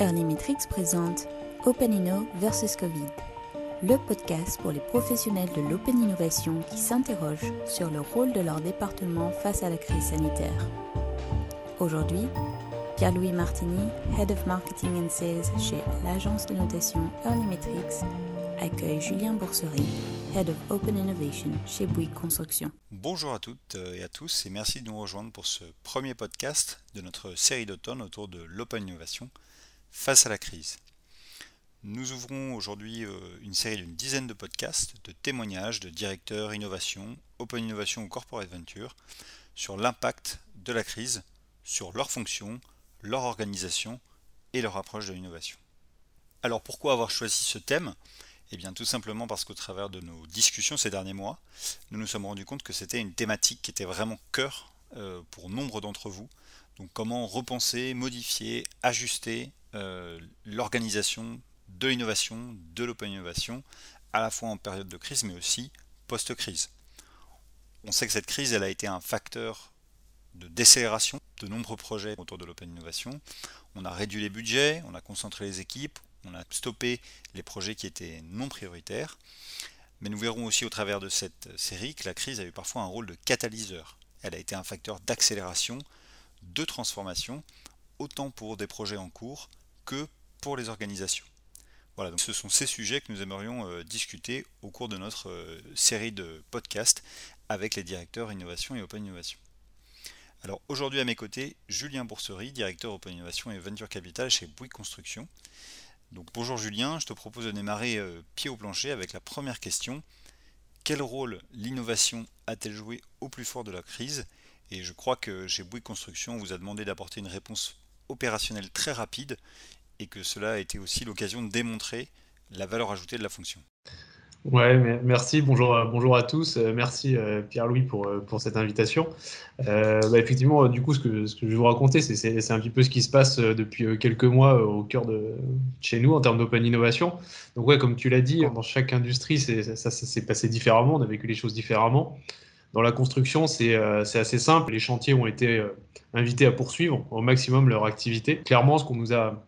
Early Metrics présente OpenInno versus Covid, le podcast pour les professionnels de l'open innovation qui s'interrogent sur le rôle de leur département face à la crise sanitaire. Aujourd'hui, Pierre-Louis Martini, Head of Marketing and Sales chez l'agence de notation Early Metrics, accueille Julien Boursery, Head of Open Innovation chez Bouygues Construction. Bonjour à toutes et à tous et merci de nous rejoindre pour ce premier podcast de notre série d'automne autour de l'open innovation face à la crise. Nous ouvrons aujourd'hui euh, une série d'une dizaine de podcasts, de témoignages de directeurs innovation, open innovation ou corporate venture sur l'impact de la crise sur leur fonction, leur organisation et leur approche de l'innovation. Alors pourquoi avoir choisi ce thème? Eh bien tout simplement parce qu'au travers de nos discussions ces derniers mois, nous nous sommes rendus compte que c'était une thématique qui était vraiment cœur euh, pour nombre d'entre vous. Donc comment repenser, modifier, ajuster euh, l'organisation de l'innovation, de l'open innovation, à la fois en période de crise mais aussi post-crise. On sait que cette crise, elle a été un facteur de décélération de nombreux projets autour de l'open innovation. On a réduit les budgets, on a concentré les équipes, on a stoppé les projets qui étaient non prioritaires. Mais nous verrons aussi au travers de cette série que la crise a eu parfois un rôle de catalyseur. Elle a été un facteur d'accélération, de transformation, autant pour des projets en cours que pour les organisations. Voilà, donc ce sont ces sujets que nous aimerions euh, discuter au cours de notre euh, série de podcasts avec les directeurs innovation et open innovation. Alors aujourd'hui à mes côtés, Julien Boursery, directeur Open Innovation et Venture Capital chez Bouygues Construction. Donc bonjour Julien, je te propose de démarrer euh, pied au plancher avec la première question. Quel rôle l'innovation a-t-elle joué au plus fort de la crise? Et je crois que chez Bouygues Construction, on vous a demandé d'apporter une réponse opérationnelle très rapide et que cela a été aussi l'occasion de démontrer la valeur ajoutée de la fonction. Ouais, merci. Bonjour, bonjour à tous. Euh, merci euh, Pierre-Louis pour, euh, pour cette invitation. Bah, effectivement, du coup, ce que, ce que je vais vous raconter, c'est un petit peu ce qui se passe depuis quelques mois au cœur de chez nous en termes d'open innovation. Donc, ouais, comme tu l'as dit, dans chaque industrie, ça, ça s'est passé différemment. On a vécu les choses différemment. Dans la construction, c'est assez simple. Les chantiers ont été invités à poursuivre au maximum leur activité. Clairement, ce qu'on nous a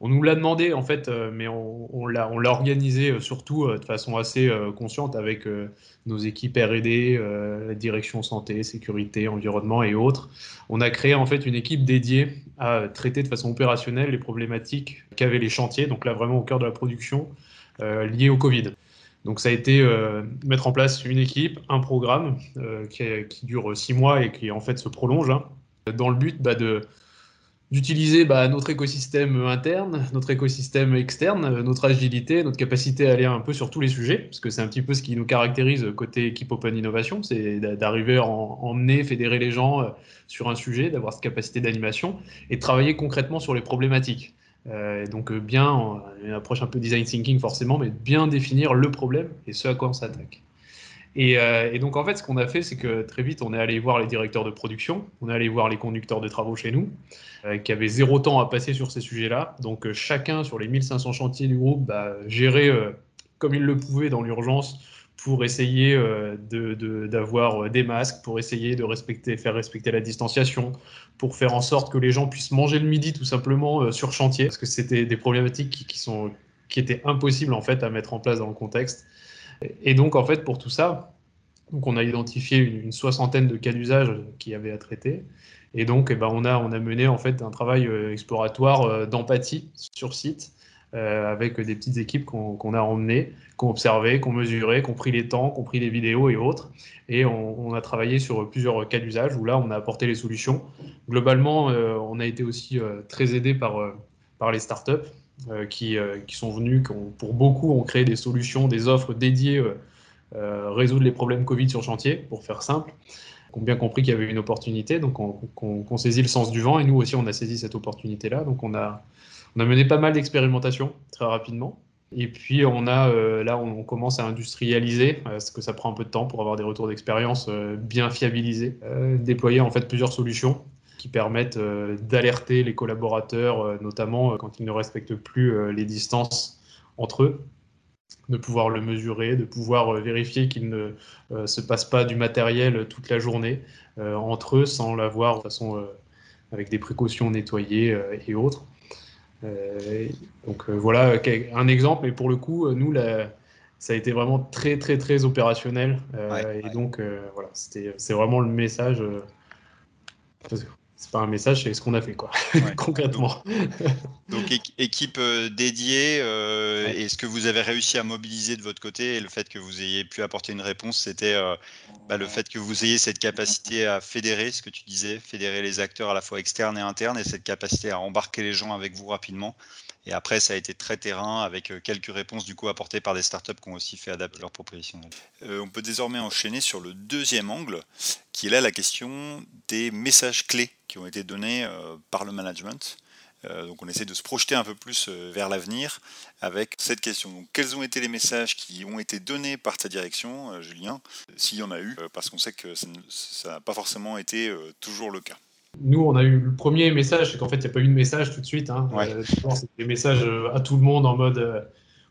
on nous l'a demandé en fait, euh, mais on, l'a, organisé euh, surtout euh, de façon assez consciente avec nos équipes R&D, la direction santé, sécurité, environnement et autres. On a créé en fait une équipe dédiée à traiter de façon opérationnelle les problématiques qu'avaient les chantiers, donc là vraiment au cœur de la production liée au Covid. Donc ça a été mettre en place une équipe, un programme qui, dure six mois et qui en fait se prolonge, hein, dans le but bah, d'utiliser bah, notre écosystème interne, notre écosystème externe, notre agilité, notre capacité à aller un peu sur tous les sujets, parce que c'est un petit peu ce qui nous caractérise côté équipe Open Innovation, c'est d'arriver à emmener, fédérer les gens euh, sur un sujet, d'avoir cette capacité d'animation et travailler concrètement sur les problématiques. Euh, donc euh, bien, une approche un peu design thinking forcément, mais bien définir le problème et ce à quoi on s'attaque. Euh, et, donc, en fait, ce qu'on a fait, c'est que très vite, on est allé voir les directeurs de production, on est allé voir les conducteurs de travaux chez nous, qui avaient zéro temps à passer sur ces sujets-là. Donc, chacun sur les 1500 chantiers du groupe bah, gérait comme il le pouvait dans l'urgence pour essayer d'avoir des masques, pour essayer de respecter, faire respecter la distanciation, pour faire en sorte que les gens puissent manger le midi tout simplement sur chantier, parce que c'était des problématiques qui, qui, sont, qui étaient impossibles en fait à mettre en place dans le contexte. Et donc, en fait, pour tout ça, donc on a identifié une, soixantaine de cas d'usage qu'il y avait à traiter. Et donc, eh ben, on, a, on a mené en fait un travail euh, exploratoire euh, d'empathie sur site euh, avec des petites équipes qu'on a emmenées, qu'on observé, qu'on mesuré, qu'on pris les temps, qu'on pris les vidéos et autres. Et on, a travaillé sur plusieurs cas d'usage où là, on a apporté les solutions. Globalement, on a été aussi très aidé par, par les startups euh, qui, euh, qui, sont venus, qui pour beaucoup ont créé des solutions, des offres dédiées, euh, résoudre les problèmes Covid sur chantier, pour faire simple, ont bien compris qu'il y avait une opportunité, donc on, saisit le sens du vent, et nous aussi on a saisi cette opportunité-là, donc on a, on a mené pas mal d'expérimentations très rapidement. Et puis on a là on, commence à industrialiser, parce que ça prend un peu de temps pour avoir des retours d'expérience bien fiabilisés, déployer en fait plusieurs solutions qui permettent euh, d'alerter les collaborateurs, euh, notamment euh, quand ils ne respectent plus les distances entre eux, de pouvoir le mesurer, de pouvoir vérifier qu'il ne se passe pas du matériel toute la journée entre eux sans l'avoir de façon avec des précautions nettoyées et autres. Donc voilà un exemple. Et pour le coup, nous, ça a été vraiment très très très opérationnel. et donc voilà, c'est vraiment le message c'est pas un message, c'est ce qu'on a fait, quoi, concrètement. Donc, équipe euh, dédiée, euh, et ce que vous avez réussi à mobiliser de votre côté, et le fait que vous ayez pu apporter une réponse, c'était euh, bah, le fait que vous ayez cette capacité à fédérer, ce que tu disais, fédérer les acteurs à la fois externes et internes, et cette capacité à embarquer les gens avec vous rapidement. Et après, ça a été très terrain avec euh, quelques réponses du coup apportées par des startups qui ont aussi fait adapter leur proposition. Euh, on peut désormais enchaîner sur le deuxième angle, qui est là la question des messages clés qui ont été donnés euh, par le management. donc on essaie de se projeter un peu plus vers l'avenir avec cette question. Donc, quels ont été les messages qui ont été donnés par ta direction, Julien, s'il y en a eu, parce qu'on sait que ça n'a pas forcément été toujours le cas? Nous, on a eu le premier message, c'est qu'en fait, il n'y a pas eu de message tout de suite. Hein. Euh, c'est des messages euh, à tout le monde en mode euh,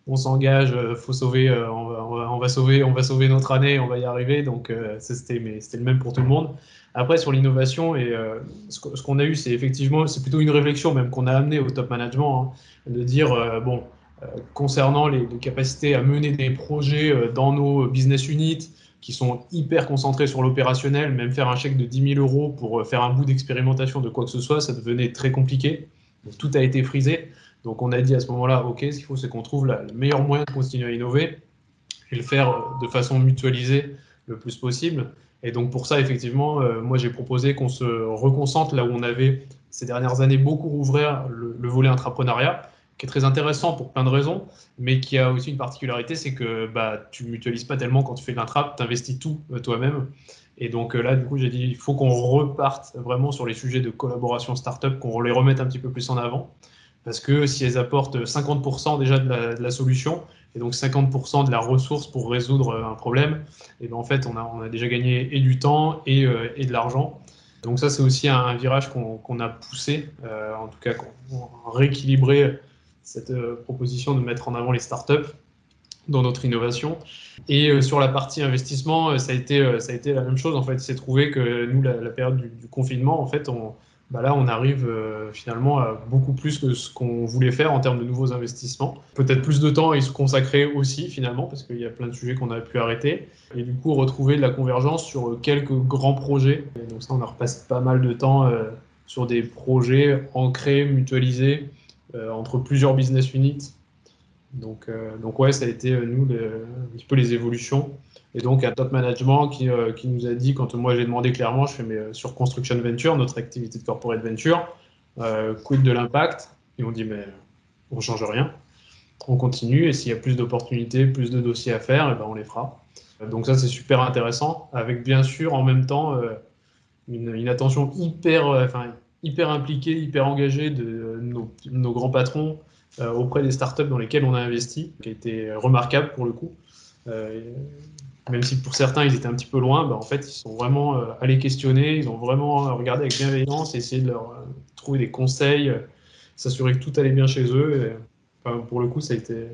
on s'engage, faut sauver, on va, sauver, on va sauver notre année, on va y arriver. Donc, c'était le même pour tout le monde. Après, sur l'innovation, et ce qu'on a eu, c'est effectivement, c'est plutôt une réflexion même qu'on a amené au top management, hein, de dire bon, concernant les, les, capacités à mener des projets dans nos business units, qui sont hyper concentrés sur l'opérationnel, même faire un chèque de 10 000 euros pour euh, faire un bout d'expérimentation de quoi que ce soit, ça devenait très compliqué. tout a été frisé. Donc on a dit à ce moment-là, OK, ce qu'il faut, c'est qu'on trouve le meilleur moyen de continuer à innover et le faire euh, de façon mutualisée le plus possible. Et donc pour ça, effectivement, euh, moi j'ai proposé qu'on se reconcentre là où on avait ces dernières années beaucoup ouvert le, le volet intrapreneuriat qui est très intéressant pour plein de raisons, mais qui a aussi une particularité, c'est que bah, tu mutualises pas tellement quand tu fais de l'intrap, tu investis tout euh, toi-même. Et donc euh, là, du coup, j'ai dit, il faut qu'on reparte vraiment sur les sujets de collaboration startup, qu'on les remette un petit peu plus en avant. Parce que si elles apportent 50% déjà de la, solution, et donc 50% de la ressource pour résoudre euh, un problème, et ben en fait, on a, on a déjà gagné et du temps et, et de l'argent. Donc ça, c'est aussi un, virage qu'on a poussé, en tout cas, qu'on rééquilibré cette euh, proposition de mettre en avant les startups dans notre innovation. Et euh, sur la partie investissement, euh, ça a été, ça a été la même chose. En fait, c'est trouvé que nous, la, période du, confinement, en fait, bah là, on arrive finalement à beaucoup plus que ce qu'on voulait faire en termes de nouveaux investissements. Peut-être plus de temps à y se consacrer aussi, finalement, parce qu'il y a plein de sujets qu'on a pu arrêter. Et du coup, retrouver de la convergence sur quelques grands projets. donc ça, on a repassé pas mal de temps sur des projets ancrés, mutualisés, entre plusieurs business units. Donc, euh, donc ouais, ça a été euh, nous un petit peu les évolutions. Et donc un top management qui, qui nous a dit, quand moi j'ai demandé clairement, je fais mais sur Construction Venture, notre activité de corporate venture, quid de l'impact? Ils ont dit mais on change rien, on continue et s'il y a plus d'opportunités, plus de dossiers à faire, et eh ben on les fera. Donc ça c'est super intéressant, avec bien sûr en même temps une, attention hyper, hyper impliqué, hyper engagé de nos, grands patrons euh, auprès des startups dans lesquelles on a investi, qui a été remarquable pour le coup. Euh, même si pour certains ils étaient un petit peu loin, bah, en fait ils sont vraiment euh, allés questionner, ils ont vraiment regardé avec bienveillance, essayé de leur trouver des conseils, s'assurer que tout allait bien chez eux. pour le coup, ça a été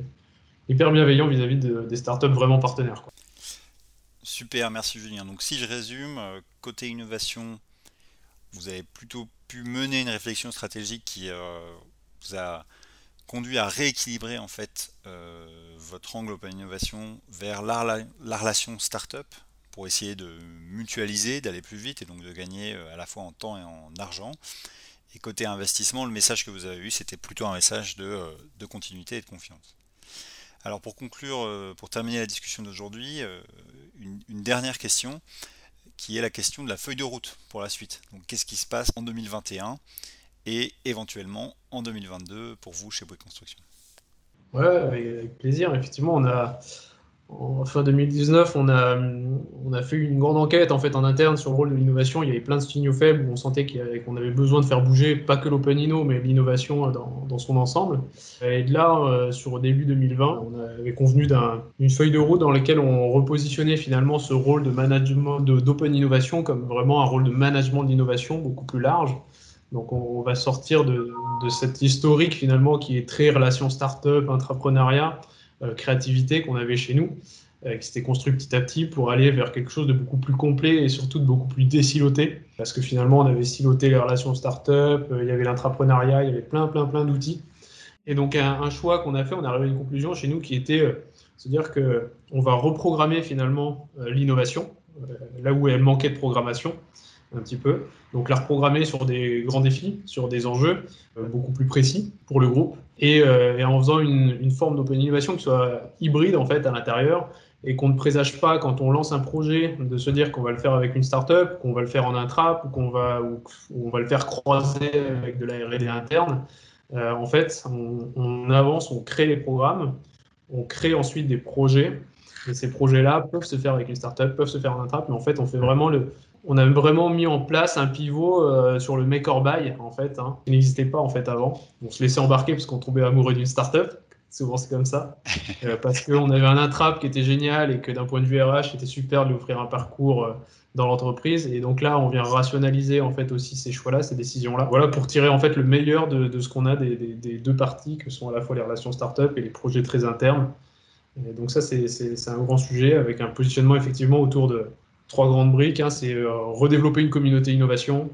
hyper bienveillant vis-à-vis des startups vraiment partenaires. Super, merci Julien. Donc si je résume, côté innovation, vous avez plutôt pu mener une réflexion stratégique qui euh, vous a conduit à rééquilibrer en fait euh, votre angle open innovation vers la, relation startup pour essayer de mutualiser, d'aller plus vite et donc de gagner euh, à la fois en temps et en argent. Et côté investissement, le message que vous avez eu, c'était plutôt un message de, continuité et de confiance. Alors pour conclure, pour terminer la discussion d'aujourd'hui, une, dernière question qui est la question de la feuille de route pour la suite. Donc qu'est-ce qui se passe en 2021 et éventuellement en 2022 pour vous chez Bouygues Construction? Ouais, avec plaisir. Effectivement, on a, en fin 2019, on a, on a fait une grande enquête en fait en interne sur le rôle de l'innovation. Il y avait plein de signaux faibles où on sentait qu'on avait besoin de faire bouger pas que l'open inno, mais l'innovation dans, dans, son ensemble. Et de là, euh, sur début 2020, on avait convenu d'une feuille de route dans laquelle on repositionnait finalement ce rôle de management d'open innovation comme vraiment un rôle de management de l'innovation beaucoup plus large. Donc on, va sortir de, de cette historique finalement qui est très relation start-up, intrapreneuriat euh, créativité qu'on avait chez nous, euh, qui s'était construit petit à petit pour aller vers quelque chose de beaucoup plus complet et surtout de beaucoup plus désiloté. Parce que finalement, on avait siloté les relations start-up, euh, il y avait l'entrepreneuriat, il y avait plein, plein, plein d'outils. Et donc un, choix qu'on a fait, on est arrivé à une conclusion chez nous qui était euh, se dire qu'on va reprogrammer finalement euh, l'innovation, euh, là où elle manquait de programmation un petit peu. Donc la reprogrammer sur des grands défis, sur des enjeux beaucoup plus précis pour le groupe, et, en faisant une, forme d'open innovation qui soit hybride en fait à l'intérieur, et qu'on ne présage pas quand on lance un projet de se dire qu'on va le faire avec une startup, qu'on va le faire en intrap ou qu'on va, ou, on va le faire croiser avec de la R&D interne. Euh, en fait, on, avance, on crée les programmes, on crée ensuite des projets. Et ces projets-là peuvent se faire avec une startup, peuvent se faire en intrap, mais en fait, on fait vraiment le, on a vraiment mis en place un pivot euh, sur le make or buy, en fait, hein, qui n'existait pas en fait avant. On se laissait embarquer parce qu'on tombait amoureux d'une startup. Souvent, c'est comme ça. Euh, parce qu'on avait un intrap qui était génial et que d'un point de vue RH, c'était super de lui offrir un parcours euh, dans l'entreprise. Et donc là, on vient rationaliser en fait aussi ces choix-là, ces décisions-là. Voilà pour tirer en fait le meilleur de, ce qu'on a des, deux parties, que sont à la fois les relations startup et les projets très internes. Et donc ça, c'est un grand sujet avec un positionnement effectivement autour de trois grandes briques. Hein. c'est euh, redévelopper une communauté innovation,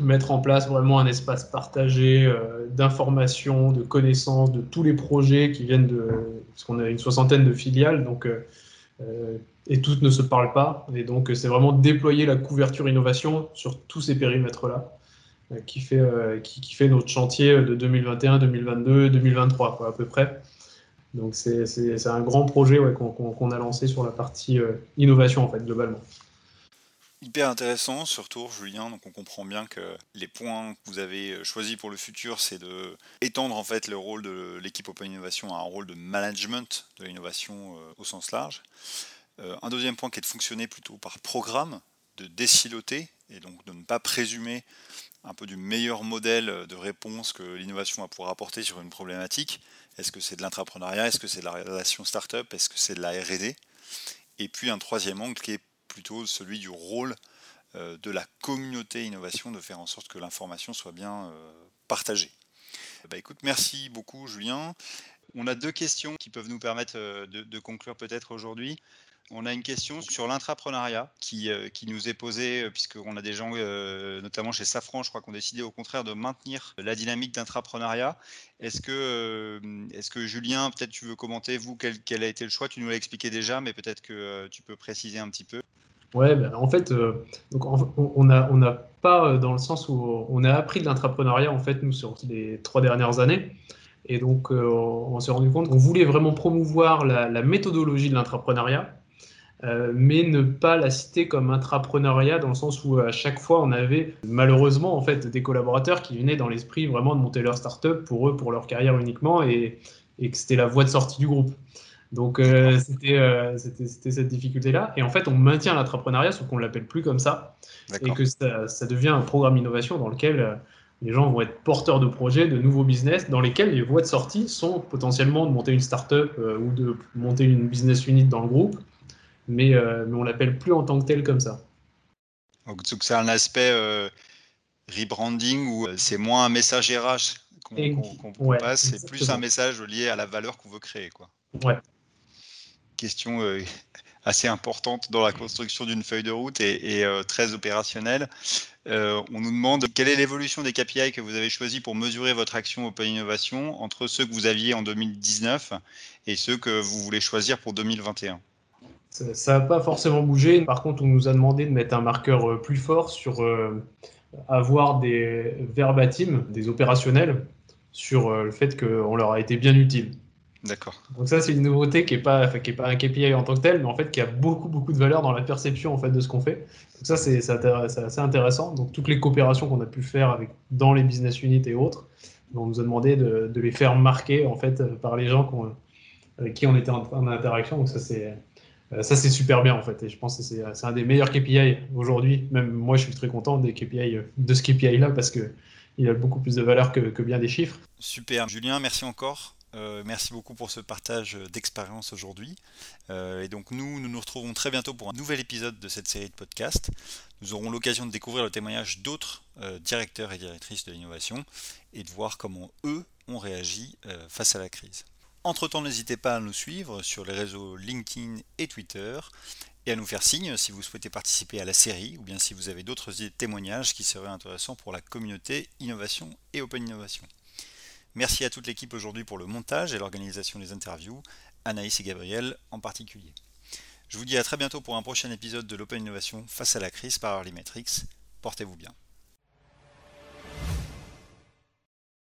mettre en place vraiment un espace partagé euh, d'informations, de connaissances de tous les projets qui viennent de. Parce qu'on a une soixantaine de filiales, donc, euh, euh, et toutes ne se parlent pas. Et donc, c'est vraiment déployer la couverture innovation sur tous ces périmètres-là qui, fait, qui, fait notre chantier de 2021, 2022, 2023, à peu près. Donc, c'est un grand projet qu'on a lancé sur la partie innovation, en fait, globalement. Hyper intéressant ce retour, Julien. Donc on comprend bien que les points que vous avez euh, choisis pour le futur, c'est de étendre en fait le rôle de l'équipe Open Innovation à un rôle de management de l'innovation euh, au sens large. Euh, un deuxième point qui est de fonctionner plutôt par programme, de déciloter et donc de ne pas présumer un peu du meilleur modèle de réponse que l'innovation va pouvoir apporter sur une problématique. Est-ce que c'est de l'intrapreneuriat? Est-ce que c'est de la relation startup? Est-ce que c'est de la R&D Et puis un troisième angle qui est plutôt celui du rôle euh, de la communauté innovation de faire en sorte que l'information soit bien euh, partagée. Bah, écoute, merci beaucoup Julien. On a deux questions qui peuvent nous permettre euh, de conclure peut-être aujourd'hui. On a une question sur l'intrapreneuriat qui, euh, qui, nous est posée, euh, puisqu'on a des gens, euh, notamment chez Safran, je crois, qu'on décidé au contraire de maintenir la dynamique d'intrapreneuriat. Est-ce que, que Julien, peut-être tu veux commenter, vous, quel, a été le choix? Tu nous l'as expliqué déjà, mais peut-être que tu peux préciser un petit peu. Ouais, ben, en fait, donc, on n'a on pas dans le sens où on a appris de l'intrapreneuriat, en fait, nous, sur les trois dernières années. Et donc, on s'est rendu compte qu'on voulait vraiment promouvoir la, la méthodologie de l'intrapreneuriat euh, mais ne pas la citer comme intrapreneuriat dans le sens où à chaque fois on avait malheureusement en fait des collaborateurs qui venaient dans l'esprit vraiment de monter leur start-up pour eux, pour leur carrière uniquement et, et que c'était la voie de sortie du groupe. Donc euh, euh, c'était cette difficulté-là. Et en fait, on maintient l'entrepreneuriat, sauf qu'on ne l'appelle plus comme ça. Et que ça, ça, devient un programme innovation dans lequel les gens vont être porteurs de projets, de nouveaux business, dans lesquels les voies de sortie sont potentiellement de monter une start-up ou de monter une business unit dans le groupe mais, euh, mais on l'appelle plus en tant que tel comme ça. Donc c'est un aspect euh, rebranding où euh, c'est moins un message RH qu'on passe, c'est plus un message lié à la valeur qu'on veut créer. Quoi. Ouais. Question assez importante dans la construction d'une feuille de route et, très opérationnelle. on nous demande quelle est l'évolution des KPI que vous avez choisis pour mesurer votre action Open Innovation entre ceux que vous aviez en 2019 et ceux que vous voulez choisir pour 2021 ça n'a pas forcément bougé. Par contre, on nous a demandé de mettre un marqueur euh, plus fort sur euh, avoir des verbatims, des opérationnels, sur euh, le fait qu'on leur a été bien utile. D'accord. Donc ça, c'est une nouveauté qui n'est pas, qui est pas un KPI en tant que tel, mais en fait qui a beaucoup, beaucoup de valeur dans la perception en fait, de ce qu'on fait. Donc ça, c'est assez intéressant. Donc toutes les coopérations qu'on a pu faire avec, dans les business units et autres, on nous a demandé de, de les faire marquer en fait, par les gens avec qui on était en, en interaction. Donc ça, c'est ça, c'est super bien en fait. Et je pense que c'est un des meilleurs KPI aujourd'hui. Même moi, je suis très content des KPI, euh, de ce KPI-là parce qu'il a beaucoup plus de valeur que, bien des chiffres. Super. Julien, merci encore. Euh, merci beaucoup pour ce partage d'expérience aujourd'hui. et donc nous, nous nous retrouvons très bientôt pour un nouvel épisode de cette série de podcasts. Nous aurons l'occasion de découvrir le témoignage d'autres directeurs et directrices de l'innovation et de voir comment eux ont réagi face à la crise. Entre-temps, n'hésitez pas à nous suivre sur les réseaux LinkedIn et Twitter et à nous faire signe si vous souhaitez participer à la série ou bien si vous avez d'autres témoignages qui seraient intéressants pour la communauté innovation et open innovation. Merci à toute l'équipe aujourd'hui pour le montage et l'organisation des interviews, Anaïs et Gabriel en particulier. Je vous dis à très bientôt pour un prochain épisode de l'Open Innovation face à la crise par Early Metrics. Portez-vous bien.